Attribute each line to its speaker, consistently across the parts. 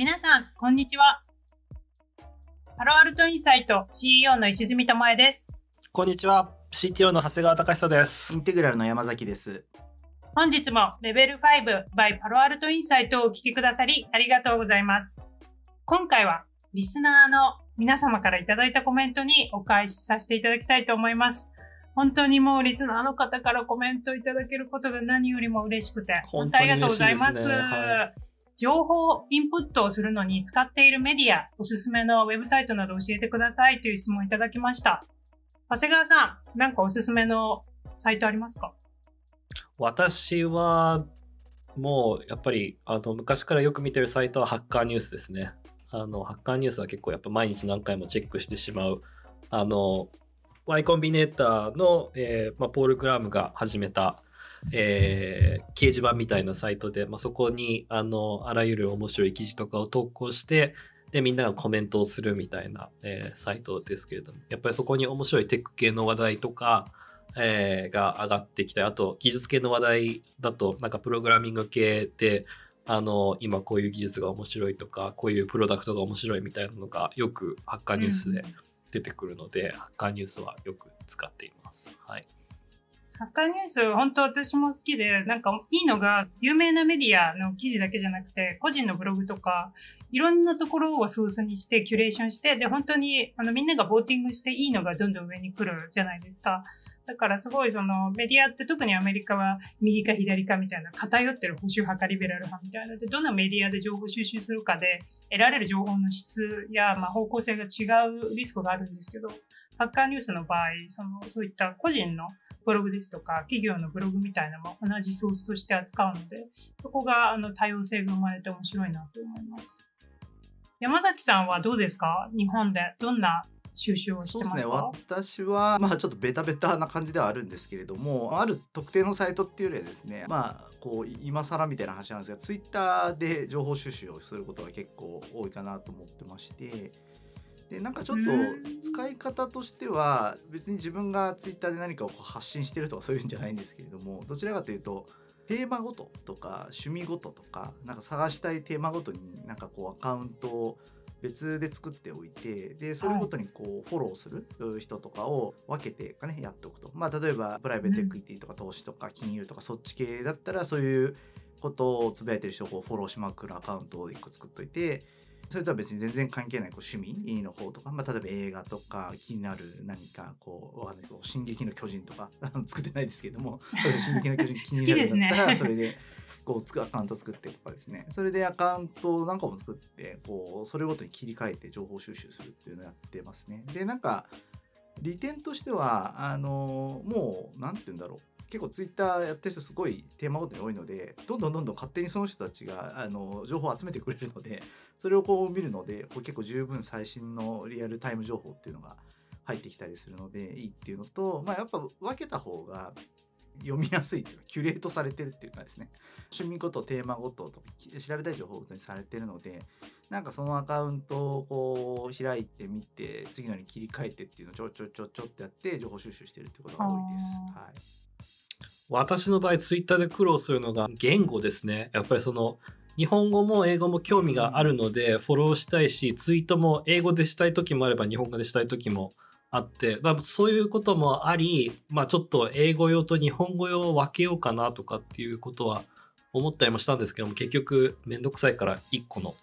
Speaker 1: 皆さん、こんにちは。パロアルトインサイト CEO の石積智恵です。
Speaker 2: こんにちは CTO の長谷川隆久です
Speaker 3: インテグラルの山崎です。
Speaker 1: 本日もレベル5 by パロアルトインサイトをお聞きくださりありがとうございます。今回はリスナーの皆様からいただいたコメントにお返しさせていただきたいと思います。本当にもうリスナーの方からコメントいただけることが何よりも嬉しくて、本当ありがとうございます。情報インプットをするのに使っているメディア、おすすめのウェブサイトなど教えてくださいという質問をいただきました。長谷川さん、なんかおすすめのサイトありますか？
Speaker 2: 私はもうやっぱりあの昔からよく見てるサイトはハッカーニュースですね。あのハッカーニュースは結構やっぱ毎日何回もチェックしてしまう。あの Y コンビネーターの、えーまあ、ポール・グラムが始めた、えー掲示板みたいなサイトで、まあ、そこにあのあらゆる面白い記事とかを投稿してでみんながコメントをするみたいな、えーサイトですけれどもやっぱりそこに面白いテック系の話題とか、えーが上がってきたりあと技術系の話題だとなんかプログラミング系であの今こういう技術が面白いとかこういうプロダクトが面白いみたいなのがよくハッカーニュースで出てくるので、ハッカーニュースはよく使っています。はい、
Speaker 1: ハッカーニュース、本当私も好きで、なんかいいのが、有名なメディアの記事だけじゃなくて、個人のブログとか、いろんなところをソースにして、キュレーションして、で、本当に、あの、みんながボーティングしていいのがどんどん上に来るじゃないですか。だからすごい、その、メディアって特にアメリカは右か左かみたいな、偏ってる保守派かリベラル派みたいなので、どのメディアで情報収集するかで、得られる情報の質や、まあ、方向性が違うリスクがあるんですけど、ハッカーニュースの場合、その、そういった個人のブログですとか、企業のブログみたいなのも同じソースとして扱うので、そこがあの多様性が生まれて面白いなと思います。山崎さんはどうですか？日本でどんな収集をし
Speaker 3: そうですね。
Speaker 1: てますか
Speaker 3: 私はまあちょっとベタベタな感じではあるんですけれどもある特定のサイトっていうよりはですねまあこう今更みたいな話なんですがツイッターで情報収集をすることが結構多いかなと思ってましてでなんかちょっと
Speaker 1: うん。
Speaker 3: 使い方としては別に自分がツイッターで何かを発信してるとかそういうんじゃないんですけれどもどちらかというとテーマごととか趣味ごととかなんか探したいテーマごとになんかこうアカウントを別で作っておいてでそれごとにこうフォローする人とかを分けてかねやっておくと。まあ例えばプライベートエクイティとか投資とか金融とかそっち系だったらそういうことをつぶやいてる人をこうフォローしまくるアカウントを1個作っといてそれとは別に全然関係ないこう趣味の方とか、まあ、例えば映画とか気になる何かこうわかんないけど「進撃の巨人」とか 作ってないですけども進撃の巨人 気になるんだったらそれでこうつくアカウント作ってとかですね。それでアカウントなんかも作ってこうそれごとに切り替えて情報収集するっていうのをやってますね。でなんか利点としてはあのもうなんて言うんだろう結構ツイッターやってる人すごいテーマごとに多いのでどんどんどんどん勝手にその人たちがあの情報を集めてくれるのでそれをこう見るのでこう結構十分最新のリアルタイム情報っていうのが入ってきたりするのでいいっていうのと、まあ、やっぱ分けた方が読みやすいというかキュレートされてるっていうかですね。趣味ごとテーマごととか調べたい情報ごとにされてるのでなんかそのアカウントをこう開いてみて次のに切り替えてっていうのをちょちょちょちょってやって情報収集してるってことが多いです。はい
Speaker 2: 私の場合ツイッターで苦労するのが言語ですね。やっぱりその日本語も英語も興味があるのでフォローしたいしツイートも英語でしたい時もあれば日本語でしたい時もあって、まあ、そういうこともあり、まあ、ちょっと英語用と日本語用を分けようかなとかっていうことは思ったりもしたんですけども結局めんどくさいから1個の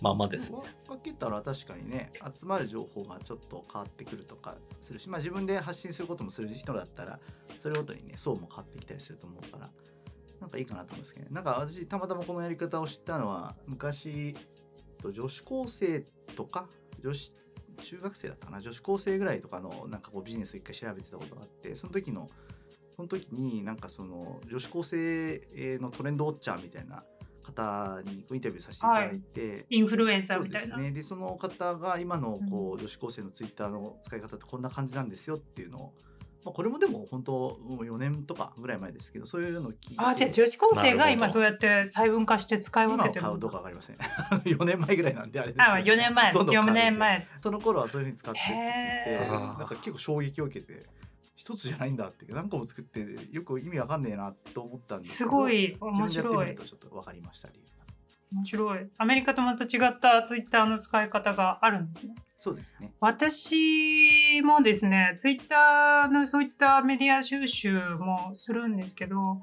Speaker 2: ままですね。
Speaker 3: 分けたら確かにね集まる情報がちょっと変わってくるとかするし、まあ、自分で発信することもする人だったらそれごとにね層も変わってきたりすると思うからなんかいいかなと思うんですけどねなんか私たまたまこのやり方を知ったのは昔女子高生とか女子中学生だったかな女子高生ぐらいとかのなんかこうビジネスを一回調べてたことがあってその時のその時になんかその女子高生のトレンドウォッチャーみたいな方にインタビューさせていただいて、
Speaker 1: インフルエンサーみたいな。
Speaker 3: ですね。でその方が今のこ
Speaker 1: う
Speaker 3: う女子高生のツイッターの使い方ってこんな感じなんですよっていうのを、まあ、これもでも本当もう4年とかぐらい前ですけどそういうのを聞いて。
Speaker 1: あ、じゃあ女子高生が今そうやって細分化して使い分
Speaker 3: 今
Speaker 1: けてるの
Speaker 3: は買うどうかわかりません。4年前ぐらいなんであれです
Speaker 1: あ、4年前、4
Speaker 3: ど
Speaker 1: 年前。
Speaker 3: その頃はそういうふうに使ってってなんか結構衝撃を受けて一つじゃないんだって何個も作ってよく意味わかんねえなと思ったんですけど
Speaker 1: すごい面白い
Speaker 3: 自分でやってみる。とちょっとわかりました
Speaker 1: 面白い。アメリカとまた違ったツイッターの使い方があるんですね。
Speaker 3: そうですね。
Speaker 1: 私もですね、ツイッターのそういったメディア収集もするんですけど、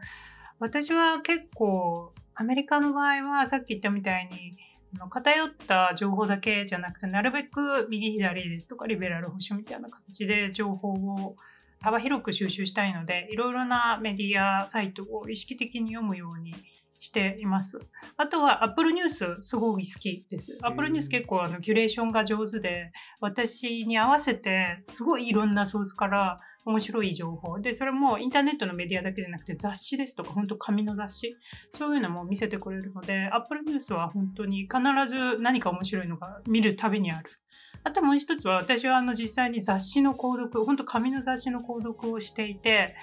Speaker 1: 私は結構、アメリカの場合はさっき言ったみたいに、偏った情報だけじゃなくて、なるべく右左ですとか、リベラル保守みたいな形で情報を幅広く収集したいので、いろいろなメディアサイトを意識的に読むようにしています。あとは Apple ニュースすごい好きです。Apple ニュース結構あのキュレーションが上手で、私に合わせてすごいいろんなソースから面白い情報。で、それもインターネットのメディアだけじゃなくて雑誌ですとか、本当紙の雑誌。そういうのも見せてくれるので、Apple ニュースは本当に必ず何か面白いのが見るたびにある。あともう一つは、私はあの実際に雑誌の購読、本当紙の雑誌の購読をしていて、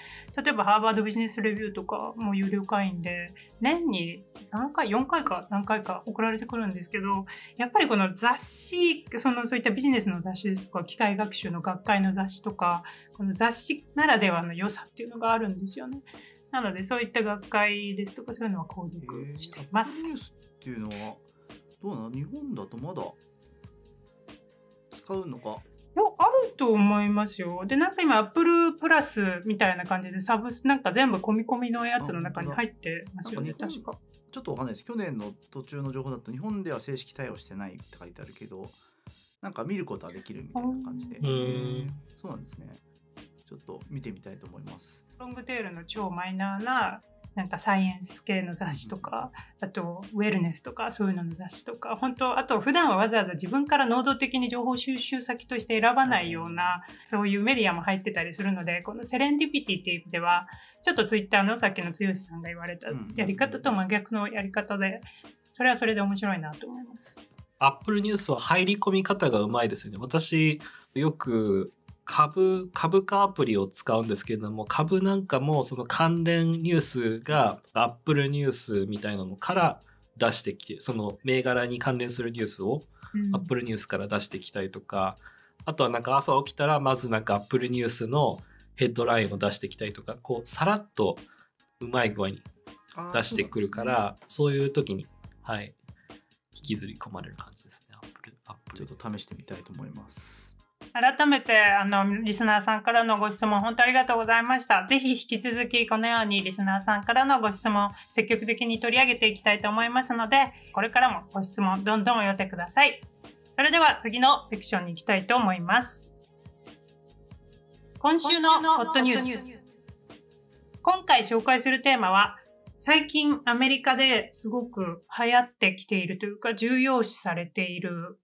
Speaker 1: 例えばハーバードビジネスレビューとかも有料会員で、年に何回、4回か何回か送られてくるんですけど、やっぱりこの雑誌、そのそういったビジネスの雑誌ですとか、機械学習の学会の雑誌とか、この雑誌ならではの良さっていうのがあるんですよね。なので、そういった学会ですとか、そういうのは購読しています。
Speaker 3: っていうのは、どうなの？日本だとまだ使うのか？
Speaker 1: いや、あると思いますよ。で、なんか今、アップルプラスみたいな感じで、サブス、なんか全部込み込みのやつの中に入ってますよね、確か。
Speaker 3: ちょっとわかんないです。去年の途中の情報だと、日本では正式対応してないって書いてあるけど、なんか見ることはできるみたいな感じで。そうなんですね。ちょっと見てみたいと思います。
Speaker 1: ロングテールの超マイナーななんかサイエンス系の雑誌とか、あとウェルネスとかそういうのの雑誌とか、本当あと普段はわざわざ自分から能動的に情報収集先として選ばないような、そういうメディアも入ってたりするので、このセレンディピティっていう意味では、ちょっとツイッターのさっきの剛さんが言われたやり方と真逆のやり方で、それはそれで面白いなと思います。
Speaker 2: アップルニュースは入り込み方がうまいですよね。私、よく株、株価アプリを使うんですけれども、株なんかもその関連ニュースが Apple ニュースみたいなのから出してきて、その銘柄に関連するニュースを Apple ニュースから出してきたりとか、うん、あとはなんか朝起きたらまずなんか Apple ニュースのヘッドラインを出してきたりとか、こうさらっとうまい具合に出してくるから、そう、ね,、いう時に、はい、引きずり込まれる感じですね。Apple、
Speaker 3: Apple ちょっと試してみたいと思います。
Speaker 1: 改めて、あの、リスナーさんからのご質問、本当ありがとうございました。ぜひ引き続き、このようにリスナーさんからのご質問、積極的に取り上げていきたいと思いますので、これからもご質問、どんどんお寄せください。それでは次のセクションに行きたいと思います。今週のホットニュース。今回紹介するテーマは、最近アメリカですごく流行ってきているというか重要視されている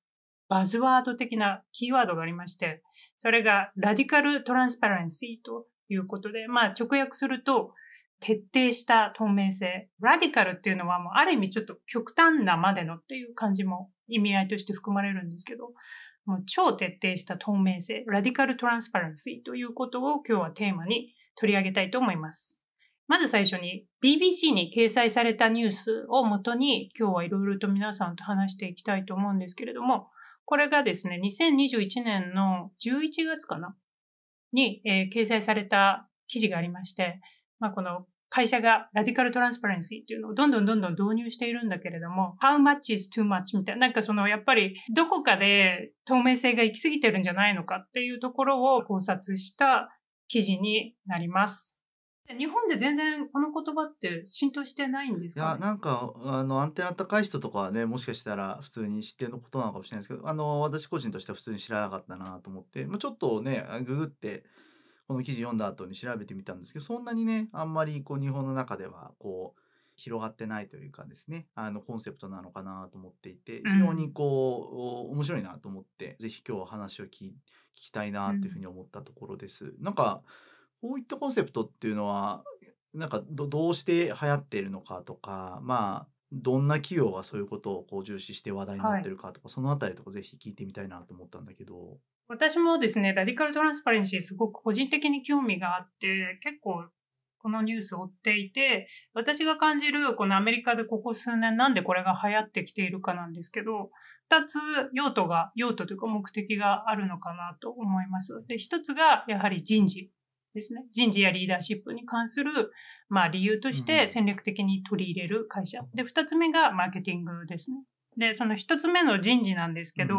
Speaker 1: バズワード的なキーワードがありまして、それがラディカルトランスパレンシーということで、まあ直訳すると、徹底した透明性。ラディカルっていうのはもうある意味ちょっと極端なまでのっていう感じも意味合いとして含まれるんですけど、もう超徹底した透明性、ラディカルトランスパレンシーということを今日はテーマに取り上げたいと思います。まず最初に BBC に掲載されたニュースをもとに今日はいろいろと皆さんと話していきたいと思うんですけれども、これがですね、2021年の11月かな？に、えー、掲載された記事がありまして、まあ、この会社がラディカルトランスパレンシーっていうのをどんどんどんどん導入しているんだけれども、how much is too much? みたいな、なんかそのやっぱりどこかで透明性が行き過ぎてるんじゃないのかっていうところを考察した記事になります。日本で全然この言葉って浸透してないんですか、
Speaker 3: ね、いやなんかあのアンテナ高い人とかはねもしかしたら普通に知ってることなのかもしれないですけどあの私個人としては普通に知らなかったなと思って、まあ、ちょっとねググってこの記事読んだ後に調べてみたんですけどそんなにねあんまりこう日本の中ではこう広がってないというかですねあのコンセプトなのかなと思っていて非常にこう、うん、面白いなと思って是非今日は話を聞聞きたいなというふうに思ったところです。うん、なんかこういったコンセプトっていうのはなんかどどうして流行っているのかとかまあどんな企業がそういうことをこう重視して話題になってるかとか、はい、そのあたりとかぜひ聞いてみたいなと思ったんだけど。
Speaker 1: 私もですねラディカルトランスパレンシーすごく個人的に興味があって結構このニュースを追っていて私が感じるこのアメリカでここ数年なんでこれが流行ってきているかなんですけど2つ用途が用途というか目的があるのかなと思います。で1つがやはり人事ですね。人事やリーダーシップに関する、まあ理由として戦略的に取り入れる会社。で、二つ目がマーケティングですね。で、その一つ目の人事なんですけど、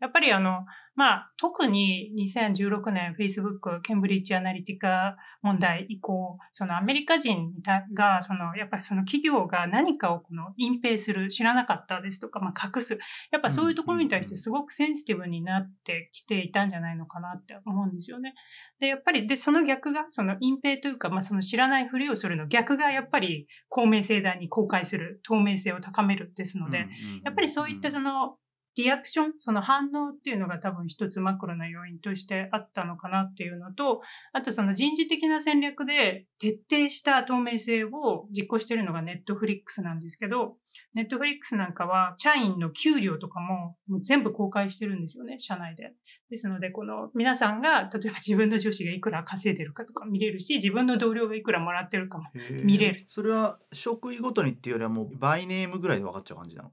Speaker 1: やっぱりあの、まあ、特に2016年 Facebook、ケンブリッジアナリティカ問題以降、そのアメリカ人が、その、やっぱりその企業が何かをこの隠蔽する、知らなかったですとか、まあ、隠す。やっぱそういうところに対してすごくセンシティブになってきていたんじゃないのかなって思うんですよね。で、やっぱり、で、その逆が、その隠蔽というか、まあ、その知らないふりをするの逆がやっぱり公明正大に公開する、透明性を高めるですので、やっぱりそういったその、リアクション、その反応っていうのが多分一つマクロな要因としてあったのかなっていうのと、あとその人事的な戦略で徹底した透明性を実行しているのがネットフリックスなんですけど、ネットフリックスなんかは社員の給料とかももう全部公開してるんですよね、社内で。ですので、この皆さんが例えば自分の上司がいくら稼いでるかとか見れるし、自分の同僚がいくらもらってるかも見れる。
Speaker 3: それは職位ごとにっていうよりはもうバイネームぐらいで分かっちゃう感じなの？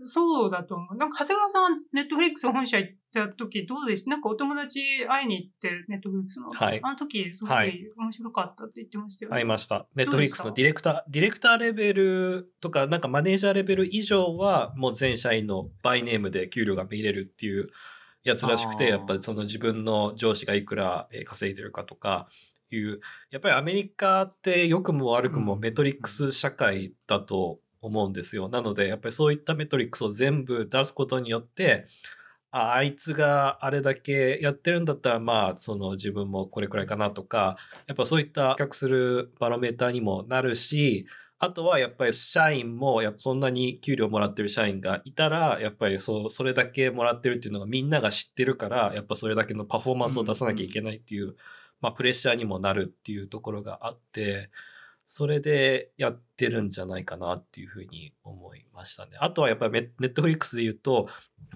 Speaker 1: そうだと思う。なんか、長谷川さん、ネットフリックス本社行った時どうでした？なんかお友達会いに行って、ネットフリックスの。
Speaker 2: はい
Speaker 1: あの時、すご
Speaker 2: い
Speaker 1: 面白かったって言ってましたよね。
Speaker 2: ありました。ネットフリックスのディレクター、ディレクターレベルとか、なんかマネージャーレベル以上は、もう全社員のバイネームで給料が見れるっていうやつらしくて、やっぱりその自分の上司がいくらえー稼いでるかとかいう、やっぱりアメリカって良くも悪くも
Speaker 3: うん
Speaker 2: メトリックス社会だと思うんですよ。なので、やっぱりそういったメトリックスを全部出すことによって、ああいつがあれだけやってるんだったら、まあ、その自分もこれくらいかなとか、やっぱそういった比較するバロメーターにもなるし、あとはやっぱり社員もやっぱそんなに給料もらってる社員がいたら、やっぱりそう、それだけもらってるっていうのがみんなが知ってるから、やっぱそれだけのパフォーマンスを出さなきゃいけないっていう、まあプレッシャーにもなるっていうところがあって、それでやってるんじゃないかなっていうふうに思いましたね。あとはやっぱりネットフリックスで言うと、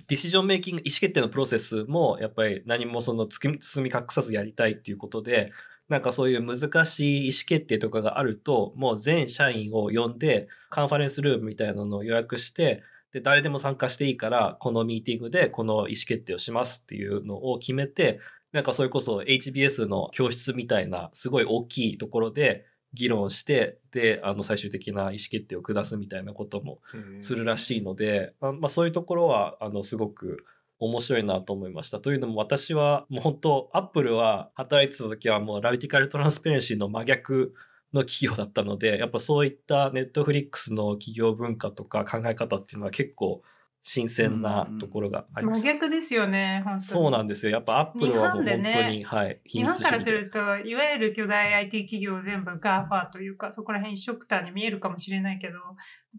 Speaker 2: ディシジョンメイキング、意思決定のプロセスもやっぱり何もその包み隠さずやりたいっていうことで、なんかそういう難しい意思決定とかがあると、もう全社員を呼んで、カンファレンスルームみたいなのを予約して、で、誰でも参加していいから、このミーティングでこの意思決定をしますっていうのを決めて、なんかそれこそ HBS の教室みたいな、すごい大きいところで議論して、で、あの最終的な意思決定を下すみたいなこともするらしいので、あまあ、そういうところはあのすごく面白いなと思いました。というのも私はもう本当アップルは働いてた時はもうラディカルトランスペレンシーの真逆の企業だったのでやっぱそういったネットフリックスの企業文化とか考え方っていうのは結構新鮮なところがありま
Speaker 1: 真
Speaker 2: す。
Speaker 1: 逆ですよね、本当に。
Speaker 2: そうなんですよ。やっぱアップルはもう本当に、
Speaker 1: 日本でね
Speaker 2: はい、秘
Speaker 1: 日本から。すると、いわゆる巨大 IT 企業全部 GAFA というか、そこら辺一緒くたに見えるかもしれないけど、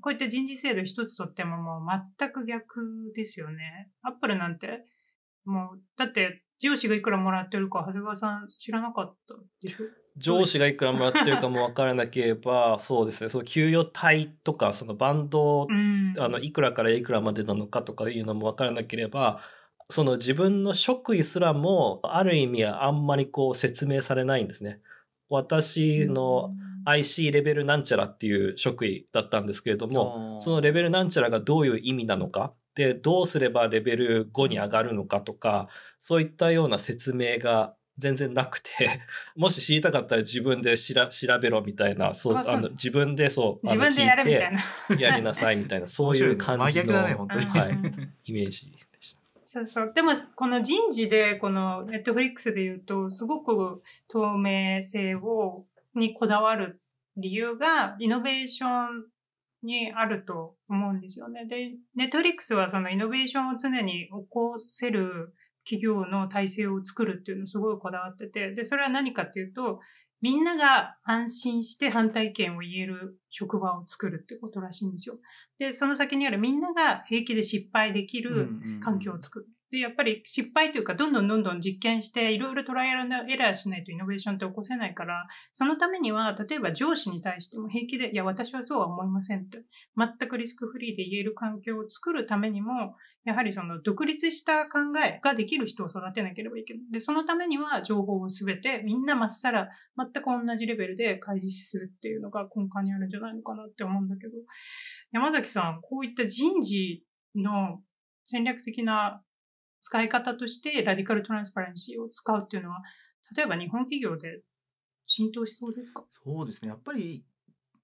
Speaker 1: こういった人事制度一つとってももう全く逆ですよね。アップルなんて、もう、だって上司がいくらもらってるか、長谷川さん知らなかったでしょ？
Speaker 2: 上司がいくらもらってるかもわからなければ、そうですね、その給与帯とか、そのバンド
Speaker 1: うん。
Speaker 2: あのいくらからいくらまでなのかとかいうのも分からなければその自分の職位すらもある意味はあんまりこう説明されないんですね。私の IC レベルなんちゃらっていう職位だったんですけれどもそのレベルなんちゃらがどういう意味なのかでどうすればレベル5に上がるのかとかそういったような説明が全然なくて もし知りたかったら自分でしら調べろみたいなそう
Speaker 1: あ
Speaker 2: の自分でそう
Speaker 1: 自分でやれみたい
Speaker 2: 聞
Speaker 1: な。
Speaker 2: て やりなさいみたいなそういう感じのはい
Speaker 1: うん
Speaker 2: イメージでした。
Speaker 1: そうそう。でも、この人事で、このネットフリックスで言うと、すごく透明性を、にこだわる理由が、イノベーションにあると思うんですよね。で、ネットフリックスはそのイノベーションを常に起こせる企業の体制を作るっていうのをすごいこだわってて、で、それは何かっていうと、みんなが安心して反対意見を言える職場を作るってことらしいんですよ。で、その先にあるみんなが平気で失敗できる環境を作る。で、やっぱり失敗というか、どんどんどんどん実験して、いろいろトライアルのエラーしないとイノベーションって起こせないから、そのためには、例えば上司に対しても平気で、いや、私はそうは思いませんって、全くリスクフリーで言える環境を作るためにも、やはりその独立した考えができる人を育てなければいけない。で、そのためには情報をすべてみんなまっさら、全く同じレベルで開示するっていうのが根幹にあるんじゃないのかなって思うんだけど、山崎さん、こういった人事の戦略的な使い方としてラディカルトランスパレンシーを使うっていうのは、例えば日本企業で浸透しそうですか？
Speaker 3: そうですね。やっぱり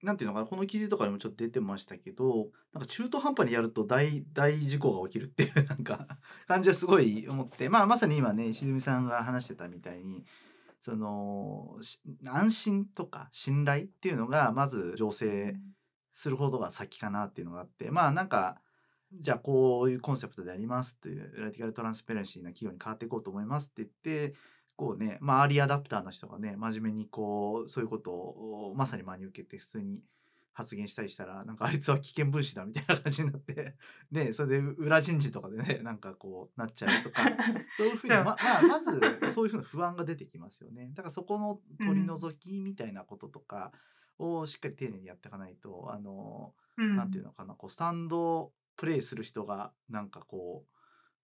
Speaker 3: なんていうのかなこの記事とかにもちょっと出てましたけどなんか中途半端にやると大大事故が起きるっていう なんか感じはすごい思ってまあまさに今ね石積さんが話してたみたいにその安心とか信頼っていうのがまず醸成することが先かなっていうのがあってまあなんかじゃあこういうコンセプトでやりますっていうラディカルトランスペレンシーな企業に変わっていこうと思いますって言ってこうね、まあ、アーリーアダプターの人がね、真面目にこう、そういうことをまさに真に受けて普通に発言したりしたら、なんかあいつは危険分子だみたいな感じになって、で、それで裏人事とかでね、なんかこうなっちゃうとか、そういうふうに、ま、まあ、まずそういうふうな不安が出てきますよね。だからそこの取り除きみたいなこととかをしっかり丁寧にやっていかないと、あの、
Speaker 1: うん
Speaker 3: なんていうのかな、こう、スタンドプレイする人が、なんかこう、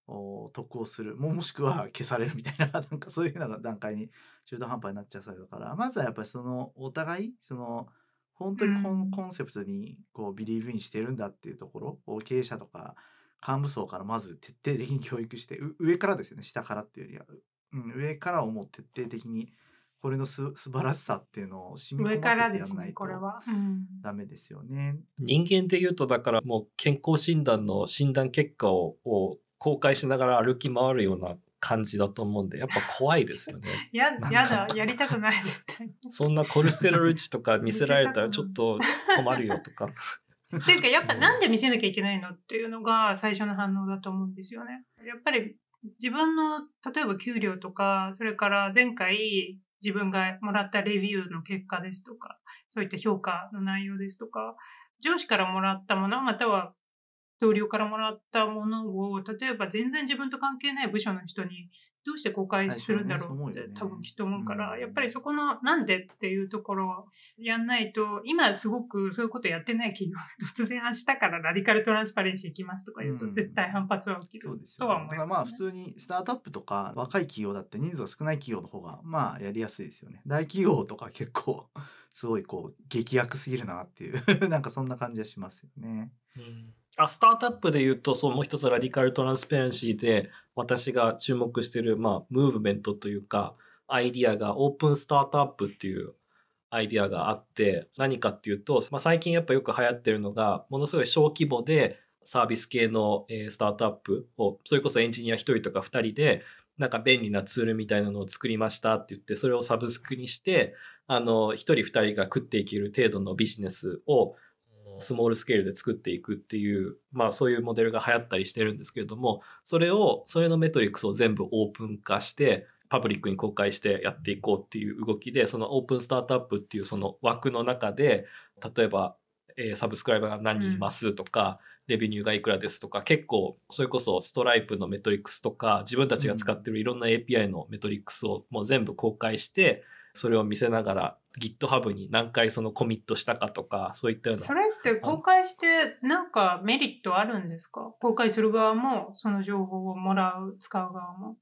Speaker 3: お得をする。も もしくは消されるみたいな なんかそういうふうな段階に中途半端になっちゃうそうだから。まずはやっぱりそのお互いその本当にコン,、
Speaker 1: うん。
Speaker 3: コンセプトにこうビリーブインしてるんだっていうところを経営者とか幹部層からまず徹底的に教育してう上からですよね。下からっていうよりは、うん、上からをもう徹底的にこれのす素晴らしさっていうのを染み込ませて
Speaker 1: ですね、
Speaker 3: やらないと
Speaker 1: これは。うん
Speaker 3: ダメですよね。
Speaker 2: 人間で言うと、だからもう健康診断の診断結果をを公開しながら歩き回るような感じだと思うんで、やっぱ怖いですよね。
Speaker 1: ややだ、やりたくない、絶対。っ
Speaker 2: そんなコレステロール値とか見せられたらちょっと困るよとか。
Speaker 1: ていうか、やっぱなんで見せなきゃいけないのっていうのが最初の反応だと思うんですよね。やっぱり自分の、例えば給料とか、それから前回自分がもらったレビューの結果ですとか、そういった評価の内容ですとか、上司からもらったもの、または同僚からもらったものを、例えば全然自分と関係ない部署の人にどうして公開するんだろうって
Speaker 3: ねね
Speaker 1: 多分きっと思うから、
Speaker 3: うん
Speaker 1: やっぱりそこのなんでっていうところをやんないと、今すごくそういうことやってない企業が突然明日からラディカルトランスパレンシー行きますとか言うと
Speaker 3: うん
Speaker 1: 絶対反発は起きる
Speaker 3: そうです
Speaker 1: と
Speaker 3: よね。だからま
Speaker 1: は思います、ね。
Speaker 3: あ普通にスタートアップとか若い企業だって人数が少ない企業の方がまあやりやすいですよね。大企業とか結構すごいこう劇薬すぎるなっていう なんかそんな感じはしますよね。
Speaker 2: あスタートアップで言うと、そう、もう一つラディカルトランスペレンシーで私が注目している、まあ、ムーブメントというか、アイディアがオープンスタートアップっていうアイディアがあって、何かっていうと、まあ、最近やっぱよく流行ってるのが、ものすごい小規模でサービス系の、スタートアップを、それこそエンジニア1人とか2人で、なんか便利なツールみたいなのを作りましたって言って、それをサブスクにして、あの、1人2人が食っていける程度のビジネスをスモールスケールで作っていくっていう、まあそういうモデルが流行ったりしてるんですけれども、それを、それのメトリックスを全部オープン化して、パブリックに公開してやっていこうっていう動きで、そのオープンスタートアップっていうその枠の中で、例えば、えサブスクライバーが何人いますとか、レベニューがいくらですとか、結構、それこそストライプのメトリックスとか、自分たちが使ってるいろんな API のメトリックスをもう全部公開して、それを見せながら GitHub に何回そのコミットしたかとか、そういったような。
Speaker 1: それって公開してなんかメリットあるんですか？公開する側もその情報をもらう、使う側も。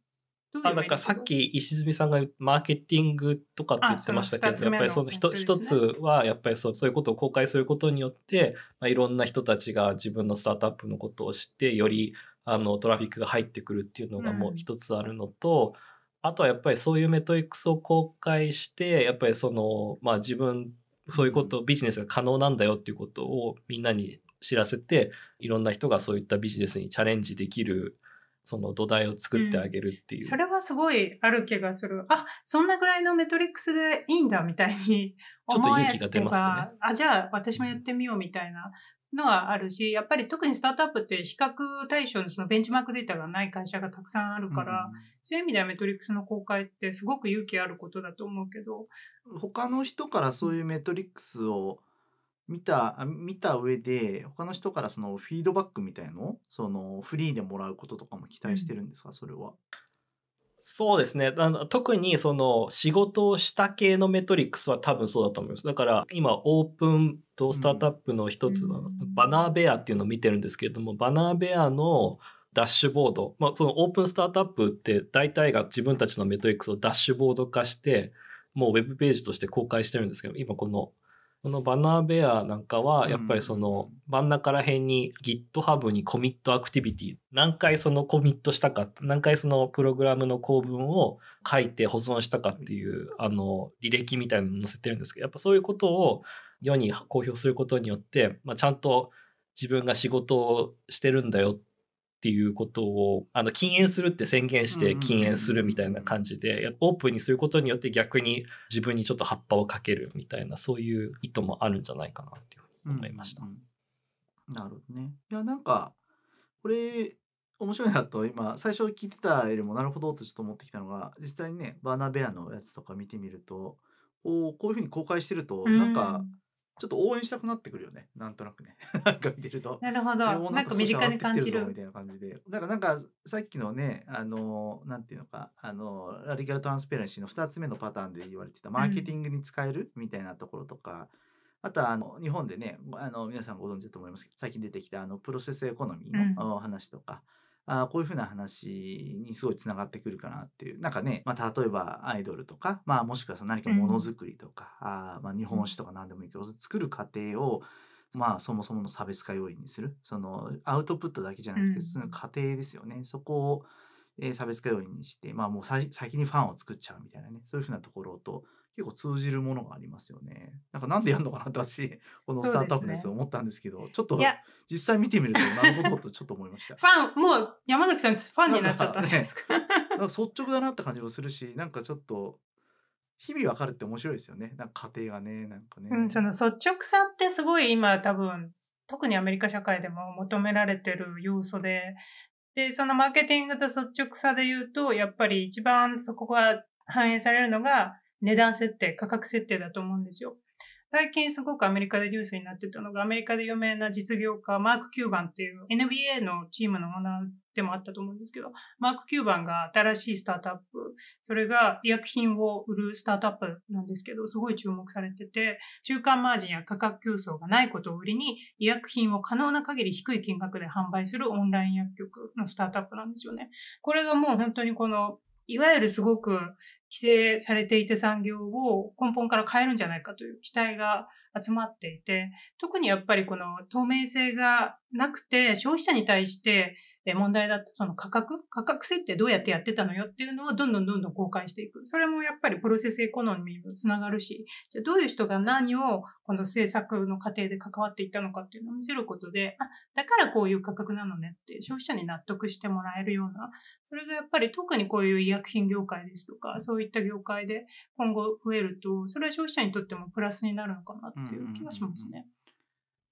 Speaker 1: どういう
Speaker 2: あなんかさっき石積さんがマーケティングとかって言ってましたけど、やっぱりその一一つはやっぱりそうそういうことを公開することによって、まあ、いろんな人たちが自分のスタートアップのことを知ってよりあのトラフィックが入ってくるっていうのがもう一つあるのと、あとはやっぱりそういうメトリックスを公開してやっぱりそのまあ自分そういうことビジネスが可能なんだよっていうことをみんなに知らせていろんな人がそういったビジネスにチャレンジできるその土台を作ってあげるっていう。
Speaker 1: それはすごいある気がする。あ、そんなぐらいのメトリックスでいいんだみたいに
Speaker 2: ちょっと勇気が出ますよね
Speaker 1: ばあ、じゃあ私もやってみようみたいなのはあるし、やっぱり特にスタートアップって比較対象のそのベンチマークデータがない会社がたくさんあるから、そういう意味ではメトリックスの公開ってすごく勇気あることだと思うけど、
Speaker 3: うん他の人からそういうメトリックスを見たあ見た上で他の人からそのフィードバックみたいの？そのフリーでもらうこととかも期待してるんですか、それは。
Speaker 2: そうですね。あの特にその仕事をした系のメトリックスは多分そうだと思います。だから今オープンとスタートアップの一つの
Speaker 1: うん
Speaker 2: バナーベアっていうのを見てるんですけれども、バナーベアのダッシュボード、まあそのオープンスタートアップって大体が自分たちのメトリックスをダッシュボード化して、もうウェブページとして公開してるんですけど、今このこのバナーベアなんかは、やっぱりその真ん中ら辺に GitHub にコミットアクティビティ、何回そのコミットしたか、何回そのプログラムの構文を書いて保存したかっていう、あの、履歴みたいなのを載せてるんですけど、やっぱそういうことを世に公表することによって、まあ、ちゃんと自分が仕事をしてるんだよっていうことを、あの、禁煙するって宣言して禁煙するみたいな感じで、オープンにすることによって逆に自分にちょっと葉っぱをかけるみたいな、そういう意図もあるんじゃないかなっていうふうに思いました。うん
Speaker 3: うん、なるほどね。いや、なんか、これ、面白いなと今最初聞いてたよりもなるほどとちょっと思ってきたのが実際にねバーナーベアのやつとか見てみるとこうこういうふうに公開してるとなんかちょっと応援したくなってくるよね。なんとなくね。なんか見てると。
Speaker 1: なるほど。なんか身近に感じる。
Speaker 3: みたいな感じで。だからなんかさっきのね、あの、なんていうのか、あの、ラディカルトランスペレンシーの2つ目のパターンで言われてたマーケティングに使えるみたいなところとか、うん、あとはあの日本でね、あの皆さんご存知だと思いますけど、最近出てきたあのプロセスエコノミーの話とか、うんあこういうふうな話にすごいつながってくるかなっていう。なんかね、まあ、例えばアイドルとか、まあ、もしくはその何かものづくりとか、うん、あまあ、日本史とか何でもいいけど、作る過程を、まあ、そもそもの差別化要因にする。その、アウトプットだけじゃなくて、その過程ですよね。そこを、えー、差別化要因にして、まあ、もう先にファンを作っちゃうみたいなね。そういうふうなところと、結構通じるものがありますよね。なんかなんでやるのかなって私、このスタートアップです思ったんですけど、ね、ちょっと実際見てみるとなるほどとちょっと思いました。
Speaker 1: ファン、もう山崎さんファンになっちゃったんですか？
Speaker 3: なんか、ね、率直だなって感じもするし、なんかちょっと、日々わかるって面白いですよね。なんか家庭がね、なんかね。
Speaker 1: うん、その率直さってすごい今多分、特にアメリカ社会でも求められてる要素で、で、そのマーケティングと率直さで言うと、やっぱり一番そこが反映されるのが、値段設定、価格設定だと思うんですよ。最近すごくアメリカでニュースになってたのが、アメリカで有名な実業家、マーク・キューバンっていう NBA のチームのオーナーでもあったと思うんですけど、マーク・キューバンが新しいスタートアップ、それが医薬品を売るスタートアップなんですけど、すごい注目されてて、中間マージンや価格競争がないことを売りに、医薬品を可能な限り低い金額で販売するオンライン薬局のスタートアップなんですよね。これがもう本当にこのいわゆるすごく規制されていた産業を根本から変えるんじゃないかという期待が集まっていて、特にやっぱりこの透明性がなくて消費者に対して問題だった、その価格価格設定どうやってやってたのよっていうのをどんどんどんどん公開していく。それもやっぱりプロセスエコノミーにもつながるし、じゃあどういう人が何をこの政策の過程で関わっていったのかっていうのを見せることで、あ、だからこういう価格なのねって消費者に納得してもらえるような、それがやっぱり特にこういう医薬品業界ですとか、そういった業界で今後増えると、それは消費者にとってもプラスになるのかなとっていう気がしますね。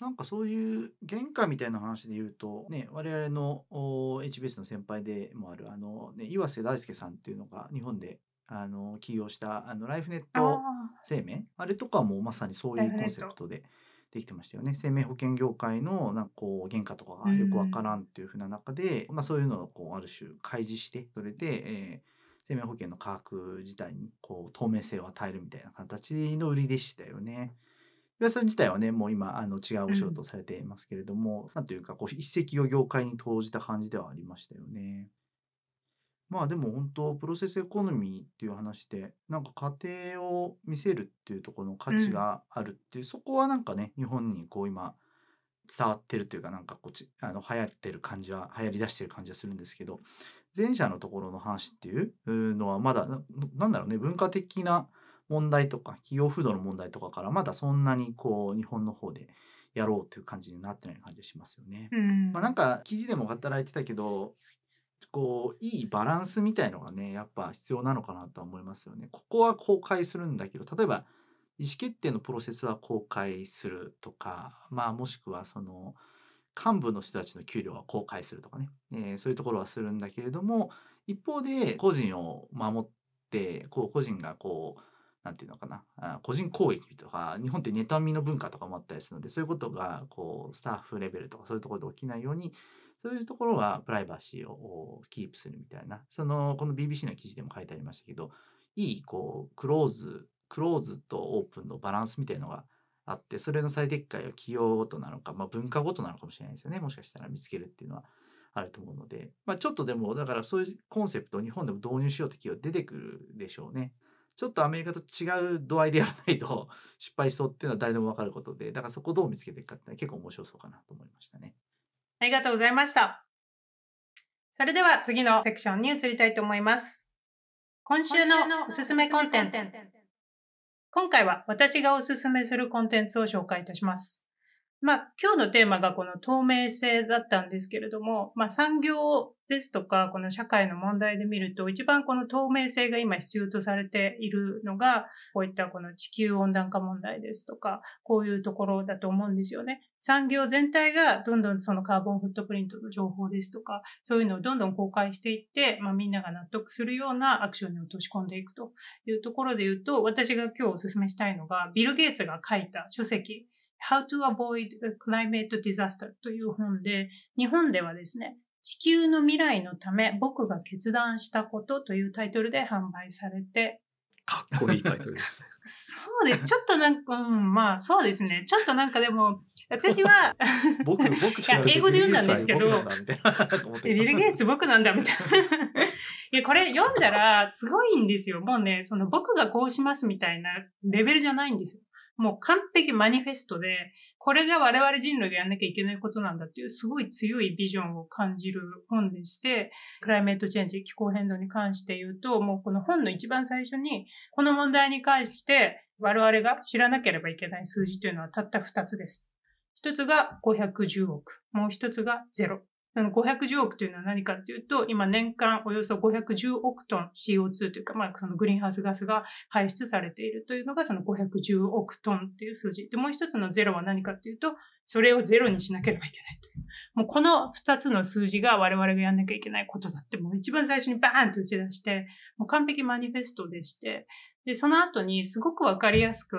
Speaker 3: なんかそういう原価みたいな話で言うと、ね、我々の HBS の先輩でもある、あの、ね、岩瀬大輔さんっていうのが日本であの起業したあのライフネット生命？あれとかもまさにそういうコンセプトでできてましたよね。生命保険業界のなんかこう原価とかがよくわからんっていうふうな中で、まあ、そういうのをこうある種開示してそれで、えー、生命保険の価格自体にこう透明性を与えるみたいな形の売りでしたよね。岩さん自体はね、もう今、あの、違うお仕事をされていますけれども、うん、なんというか、こう、一石を業界に投じた感じではありましたよね。まあでも本当、プロセスエコノミーっていう話で、なんか家庭を見せるっていうところの価値があるっていう、うん、そこはなんかね、日本にこう今、伝わってるというか、なんかこっち、あの、流行ってる感じは、流行り出してる感じはするんですけど、前者のところの話っていうのはまだ、なんだろうね、文化的な問題とか企業風土の問題とかからまだそんなにこう日本の方でやろうという感じになってない感じがしますよね。
Speaker 1: うん、
Speaker 3: まあ、なんか記事でも働いてたけどこういいバランスみたいのがねやっぱ必要なのかなと思いますよね。ここは公開するんだけど例えば意思決定のプロセスは公開するとかまあもしくはその幹部の人たちの給料は公開するとかね、えー、そういうところはするんだけれども一方で個人を守ってこう個人がこうなんていうのかな？個人攻撃とか日本って妬みの文化とかもあったりするのでそういうことがこうスタッフレベルとかそういうところで起きないようにそういうところはプライバシーをキープするみたいなそのこの BBC の記事でも書いてありましたけどいいこうクローズクローズとオープンのバランスみたいのがあってそれの最適解は企業ごとなのか、まあ、文化ごとなのかもしれないですよねもしかしたら見つけるっていうのはあると思うので、まあ、ちょっとでもだからそういうコンセプトを日本でも導入しようって企業出てくるでしょうね。ちょっとアメリカと違う度合いでやらないと 失敗しそうっていうのは誰でも分かることでだからそこをどう見つけていくかって結構面白そうかなと思いましたね。
Speaker 1: ありがとうございました。それでは次のセクションに移りたいと思います。今週のおすすめコンテンツ。今回は私がおすすめするコンテンツを紹介いたします。まあ、今日のテーマがこの透明性だったんですけれども、まあ、産業ですとか、この社会の問題で見ると、一番この透明性が今必要とされているのが、こういったこの地球温暖化問題ですとか、こういうところだと思うんですよね。産業全体がどんどんそのカーボンフットプリントの情報ですとか、そういうのをどんどん公開していって、まあ、みんなが納得するようなアクションに落とし込んでいくというところで言うと、私が今日お勧めしたいのが、ビル・ゲイツが書いた書籍、How to Avoid Climate Disaster という本で、日本ではですね、地球の未来のため僕が決断したことというタイトルで販売されて、
Speaker 2: かっこいいタイトルですね。
Speaker 1: そうです。ちょっとなんか、うん、まあそうですね。ちょっとなんかでも、私は、
Speaker 3: 僕僕
Speaker 1: いや英語で読んだんですけどビル・ゲイツ僕なんだみたいな。いや、これ読んだらすごいんですよ。もうね、その僕がこうしますみたいなレベルじゃないんですよ。もう完璧マニフェストで、これが我々人類がやんなきゃいけないことなんだっていうすごい強いビジョンを感じる本でして、クライメートチェンジ、気候変動に関して言うと、もうこの本の一番最初に、この問題に関して我々が知らなければいけない数字というのはたった2つです。一つが510億、もう一つがゼロ。510億というのは何かというと、今年間およそ510億トン CO2 というか、まあそのグリーンハウスガスが排出されているというのがその510億トンっていう数字。で、もう一つのゼロは何かというと、それをゼロにしなければいけないという。もうこの二つの数字が我々がやんなきゃいけないことだって、もう一番最初にバーンと打ち出して、もう完璧マニフェストでして、で、その後にすごくわかりやすく、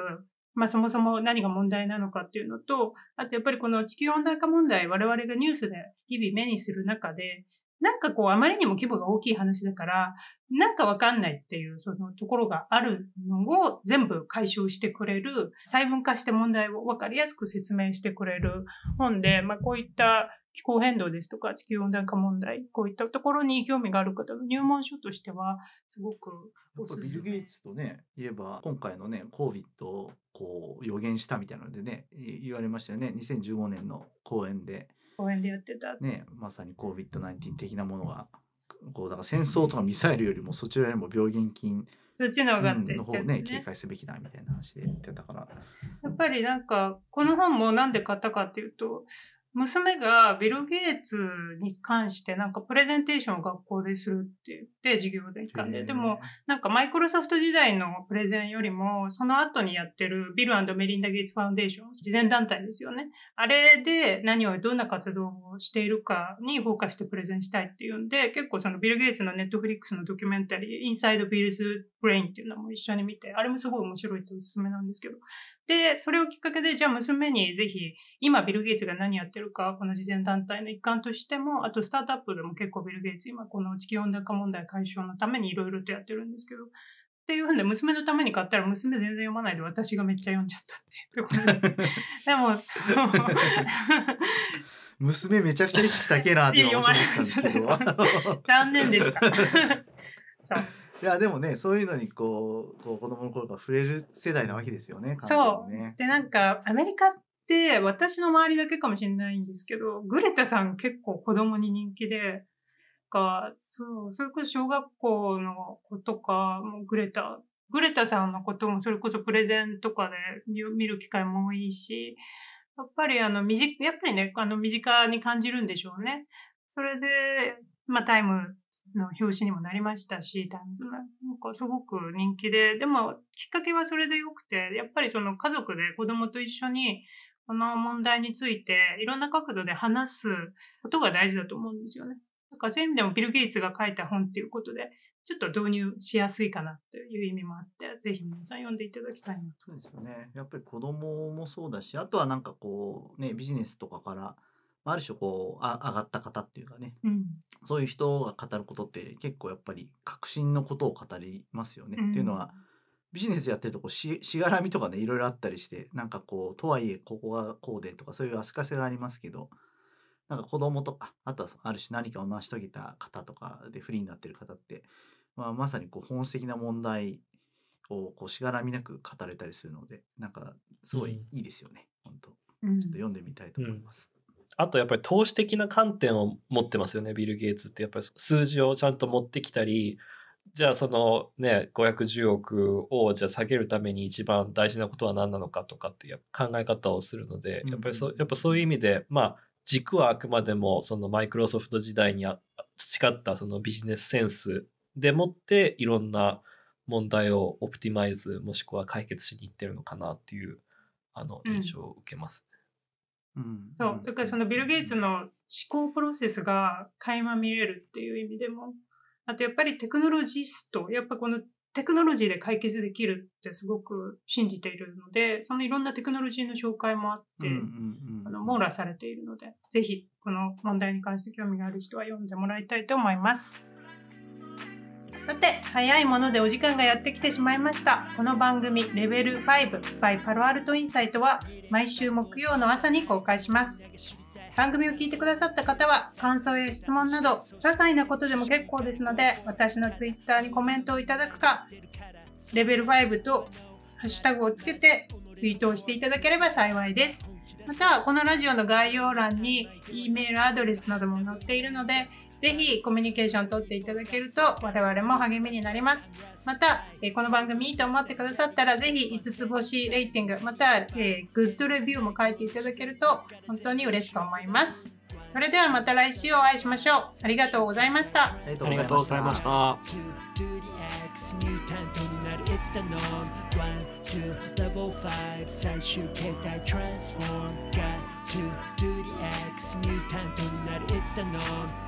Speaker 1: まあそもそも何が問題なのかっていうのと、あとやっぱりこの地球温暖化問題、我々がニュースで日々目にする中で、なんかこうあまりにも規模が大きい話だから、なんかわかんないっていうそのところがあるのを全部解消してくれる、細分化して問題をわかりやすく説明してくれる本で、まあこういった気候変動ですとか地球温暖化問題、こういったところに興味がある方の入門書としては、すごくおすすめ。
Speaker 3: ビル・ゲイツとね言えば今回のね COVID をこう予言したみたいなのでねい言われましたよね2015年の講演で
Speaker 1: 公園でやってた。
Speaker 3: ねまさに COVID-19 的なものがこうだから戦争とかミサイルよりもそちらよりも病原菌
Speaker 1: そっちの方がって
Speaker 3: の方を
Speaker 1: 言って
Speaker 3: ね警戒すべきだみたいな話で言ってだから
Speaker 1: やっぱりなんか、この本もなんで買ったかっていうと、娘がビル・ゲイツに関してなんかプレゼンテーションを学校でするって言って授業で一環で。でも、なんかマイクロソフト時代のプレゼンよりも、その後にやってるビルメリンダ・ゲイツ・ファウンデーション、慈善団体ですよね。あれで何をどんな活動をしているかにフォーカスしてプレゼンしたいっていうんで、結構そのビル・ゲイツのネットフリックスのドキュメンタリー、 Inside Bill's Brain っていうのも一緒に見て、あれもすごい面白いとおすすめなんですけど。で、それをきっかけで、じゃあ娘にぜひ、今ビル・ゲイツが何やってるか、この慈善団体の一環としても、あとスタートアップでも結構ビル・ゲイツ今この地球温暖化問題解消のためにいろいろとやってるんですけど、っていうふうで娘のために買ったら娘全然読まないで私がめっちゃ読んじゃったっていうところです。でも、そう
Speaker 3: 娘めちゃくちゃ意識高えなって今思ったんですけど
Speaker 1: 残念でした。そう。
Speaker 3: いやでもねそういうのにこうこう子供の頃から触れる世代なわけですよね
Speaker 1: そうで、なんか、アメリカって、私の周りだけかもしれないんですけど、グレタさん結構子供に人気で、か、そう、それこそ小学校の子とか、もうグレタ、グレタさんのこともそれこそプレゼンとかで見見る機会も多いし、やっぱりあの、身近、やっぱりね、あの、身近に感じるんでしょうね。それで、まあ、タイムの表紙にもなりましたし、タイムズ。なんかすごく人気で、でもきっかけはそれで良くて、やっぱりその家族で子供と一緒にこの問題についていろんな角度で話すことが大事だと思うんですよね。だからそういう意味でもビル・ゲイツが書いた本っていうことで、ちょっと導入しやすいかなという意味もあって、ぜひ皆さん読んでいただきたいなと。
Speaker 3: そうですよね。やっぱり子供もそうだし、あとはなんかこうね、ビジネスとかから、あある種こう、あ上がった方っていうかね、
Speaker 1: うん。
Speaker 3: そういう人が語ることって結構やっぱり革新のことを語りますよね。っていうのは、ビジネスやってるとこうししがらみとかねいろいろあったりしてなんかこうとはいえここがこうでとかそういう足かせがありますけどなんか子供とかあとはある種何かを成し遂げた方とかでフリーになってる方って、まあ、まさにこう本質的な問題をこうしがらみなく語れたりするのでなんかすごいいいですよね、本当
Speaker 1: うん
Speaker 3: ちょっと読んでみたいと思います。
Speaker 2: あとやっぱり投資的な観点を持ってますよね、ビル・ゲイツって。やっぱり数字をちゃんと持ってきたり、じゃあそのね、510億をじゃあ下げるために一番大事なことは何なのかとかっていう考え方をするので、やっぱりそ
Speaker 3: うん
Speaker 2: やっぱそういう意味で、まあ軸はあくまでもそのマイクロソフト時代にあ培ったそのビジネスセンスでもっていろんな問題をオプティマイズもしくは解決しにいってるのかなっていうあの
Speaker 1: うん
Speaker 2: 印象を受けます。
Speaker 3: うん。
Speaker 1: そう、だからそのビル・ゲイツの思考プロセスが垣間見れるっていう意味でも、あとやっぱりテクノロジスト、やっぱこのテクノロジーで解決できるってすごく信じているので、そのいろんなテクノロジーの紹介もあって、
Speaker 3: うんうんうん。
Speaker 1: あの網羅されているので、ぜひこの問題に関して興味がある人は読んでもらいたいと思います。さて、早いものでお時間がやってきてしまいました。この番組、レベル5 by パロアルトインサイトは毎週木曜の朝に公開します。番組を聞いてくださった方は感想や質問など些細なことでも結構ですので私のツイッターにコメントをいただくかレベル5とハッシュタグをつけてツイートをしていただければ幸いです。また、このラジオの概要欄に E メールアドレスなども載っているので、ぜひコミュニケーション取っていただけると我々も励みになります。また、えーこの番組いいと思ってくださったら、ぜひ5つ星レーティング、また、えーグッドレビューも書いていただけると本当に嬉しく思います。それではまた来週お会いしましょう。ありがとうございました。
Speaker 3: あり
Speaker 2: がとうございまし。た。
Speaker 4: level five 最終形態 transform Got to do the X ミュータントになる It's the norm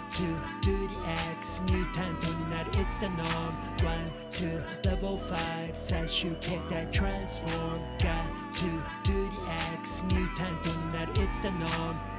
Speaker 4: to do the X ミュータントになる It's the norm One, two, level five 最終形態 transform Got to do the X ミュータントになる It's the norm